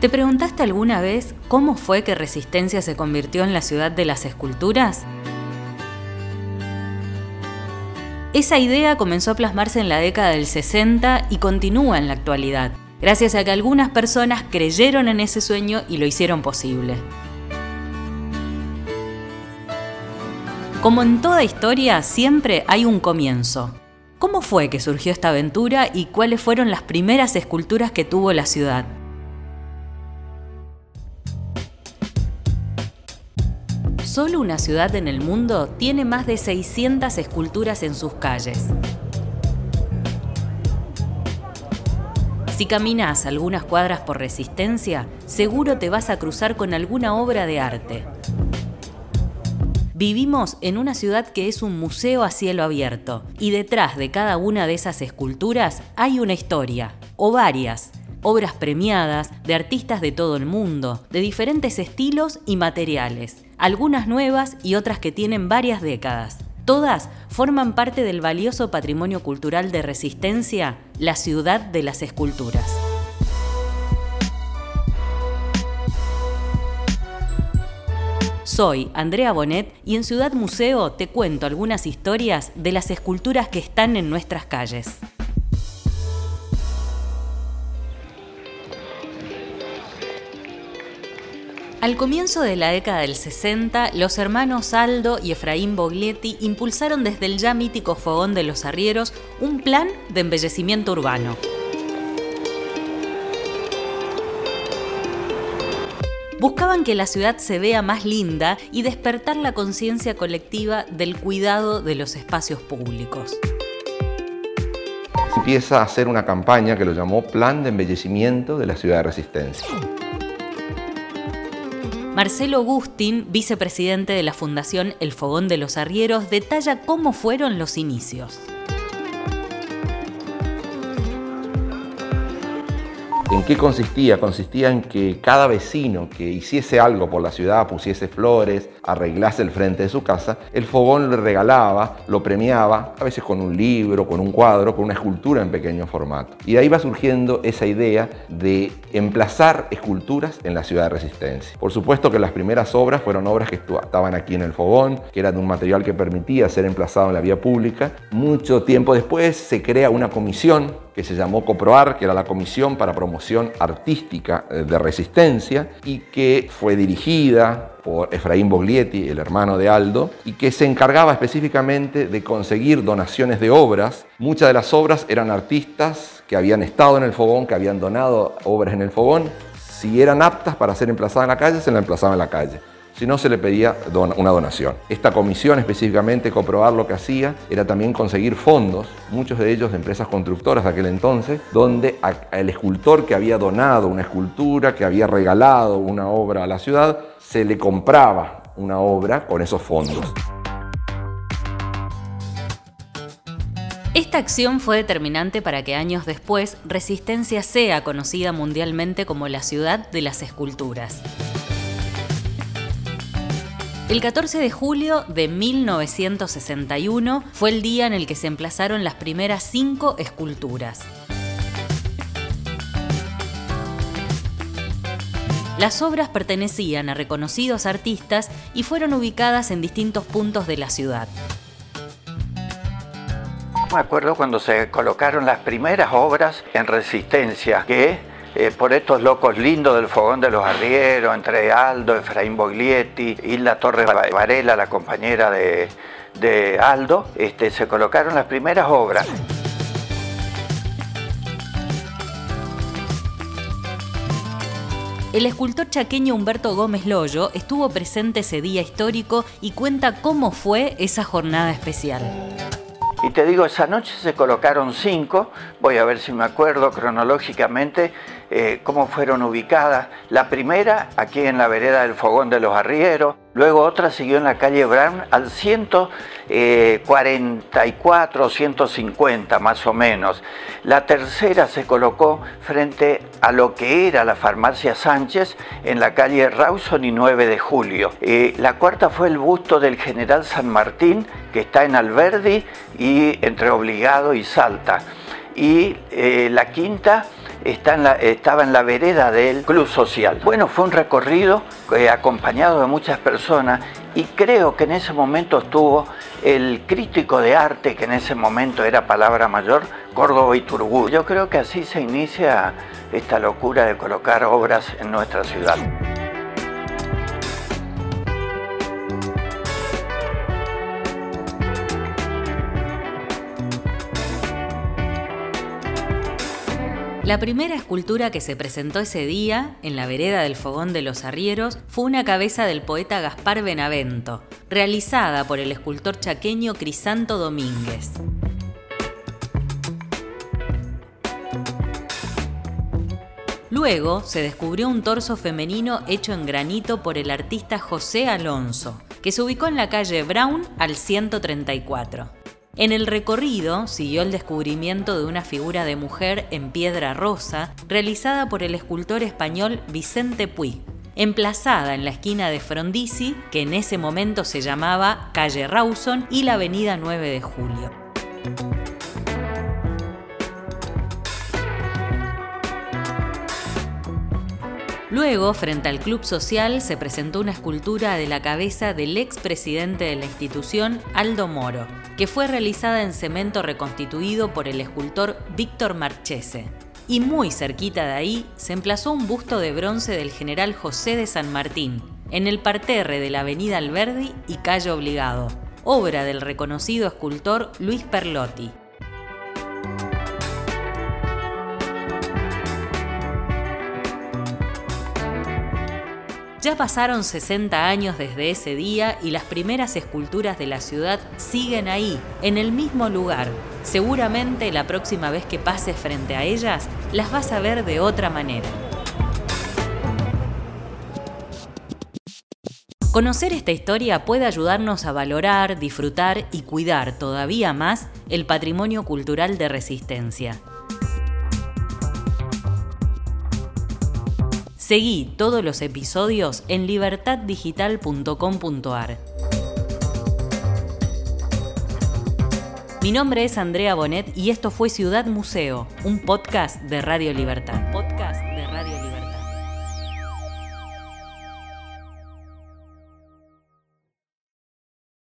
¿Te preguntaste alguna vez cómo fue que Resistencia se convirtió en la ciudad de las esculturas? Esa idea comenzó a plasmarse en la década del 60 y continúa en la actualidad, gracias a que algunas personas creyeron en ese sueño y lo hicieron posible. Como en toda historia, siempre hay un comienzo. ¿Cómo fue que surgió esta aventura y cuáles fueron las primeras esculturas que tuvo la ciudad? Solo una ciudad en el mundo tiene más de 600 esculturas en sus calles. Si caminas algunas cuadras por resistencia, seguro te vas a cruzar con alguna obra de arte. Vivimos en una ciudad que es un museo a cielo abierto y detrás de cada una de esas esculturas hay una historia, o varias, obras premiadas de artistas de todo el mundo, de diferentes estilos y materiales, algunas nuevas y otras que tienen varias décadas. Todas forman parte del valioso patrimonio cultural de Resistencia, la ciudad de las esculturas. Soy Andrea Bonet y en Ciudad Museo te cuento algunas historias de las esculturas que están en nuestras calles. Al comienzo de la década del 60, los hermanos Aldo y Efraín Boglietti impulsaron desde el ya mítico Fogón de los Arrieros un plan de embellecimiento urbano. Buscaban que la ciudad se vea más linda y despertar la conciencia colectiva del cuidado de los espacios públicos. Empieza a hacer una campaña que lo llamó Plan de Embellecimiento de la Ciudad de Resistencia. Marcelo Agustín, vicepresidente de la Fundación El Fogón de los Arrieros, detalla cómo fueron los inicios. ¿En qué consistía? Consistía en que cada vecino que hiciese algo por la ciudad, pusiese flores, arreglase el frente de su casa, el fogón le regalaba, lo premiaba, a veces con un libro, con un cuadro, con una escultura en pequeño formato. Y de ahí va surgiendo esa idea de emplazar esculturas en la ciudad de Resistencia. Por supuesto que las primeras obras fueron obras que estaban aquí en el fogón, que eran de un material que permitía ser emplazado en la vía pública. Mucho tiempo después se crea una comisión que se llamó COPROAR, que era la Comisión para Promoción Artística eh, de Resistencia, y que fue dirigida por Efraín Boglietti, el hermano de Aldo, y que se encargaba específicamente de conseguir donaciones de obras. Muchas de las obras eran artistas que habían estado en el fogón, que habían donado obras en el fogón. Si eran aptas para ser emplazadas en la calle, se la emplazaban en la calle si no se le pedía una donación. Esta comisión específicamente comprobar lo que hacía era también conseguir fondos, muchos de ellos de empresas constructoras de aquel entonces, donde el escultor que había donado una escultura, que había regalado una obra a la ciudad, se le compraba una obra con esos fondos. Esta acción fue determinante para que años después Resistencia sea conocida mundialmente como la ciudad de las esculturas. El 14 de julio de 1961 fue el día en el que se emplazaron las primeras cinco esculturas. Las obras pertenecían a reconocidos artistas y fueron ubicadas en distintos puntos de la ciudad. Me acuerdo cuando se colocaron las primeras obras en Resistencia, que eh, por estos locos lindos del Fogón de los Arrieros, entre Aldo, Efraín Boglietti, Hilda Torres Varela, la compañera de, Aldo, este, se colocaron las primeras obras. El escultor chaqueño Humberto Gómez Loyo estuvo presente ese día histórico y cuenta cómo fue esa jornada especial. Y te digo, esa noche se colocaron cinco, voy a ver si me acuerdo cronológicamente eh, cómo fueron ubicadas. La primera aquí en la vereda del Fogón de los Arrieros, luego otra siguió en la calle Brown al 144, 150 más o menos. La tercera se colocó frente a lo que era la farmacia Sánchez en la calle Rawson y 9 de julio. Eh, la cuarta fue el busto del general San Martín que está en Alberdi y entre Obligado y Salta. Y eh, la quinta estaba en la vereda del Club Social. Bueno, fue un recorrido eh, acompañado de muchas personas y creo que en ese momento estuvo el crítico de arte, que en ese momento era palabra mayor, Córdoba y Turgú. Yo creo que así se inicia esta locura de colocar obras en nuestra ciudad. La primera escultura que se presentó ese día, en la vereda del Fogón de los Arrieros, fue una cabeza del poeta Gaspar Benavento, realizada por el escultor chaqueño Crisanto Domínguez. Luego se descubrió un torso femenino hecho en granito por el artista José Alonso, que se ubicó en la calle Brown al 134. En el recorrido siguió el descubrimiento de una figura de mujer en piedra rosa realizada por el escultor español Vicente Puig, emplazada en la esquina de Frondizi, que en ese momento se llamaba Calle Rawson y la Avenida 9 de Julio. Luego, frente al Club Social, se presentó una escultura de la cabeza del expresidente de la institución, Aldo Moro, que fue realizada en cemento reconstituido por el escultor Víctor Marchese. Y muy cerquita de ahí se emplazó un busto de bronce del general José de San Martín, en el parterre de la Avenida Alberdi y Calle Obligado, obra del reconocido escultor Luis Perlotti. Ya pasaron 60 años desde ese día y las primeras esculturas de la ciudad siguen ahí, en el mismo lugar. Seguramente la próxima vez que pases frente a ellas, las vas a ver de otra manera. Conocer esta historia puede ayudarnos a valorar, disfrutar y cuidar todavía más el patrimonio cultural de Resistencia. Seguí todos los episodios en libertaddigital.com.ar. Mi nombre es Andrea Bonet y esto fue Ciudad Museo, un podcast de Radio Libertad.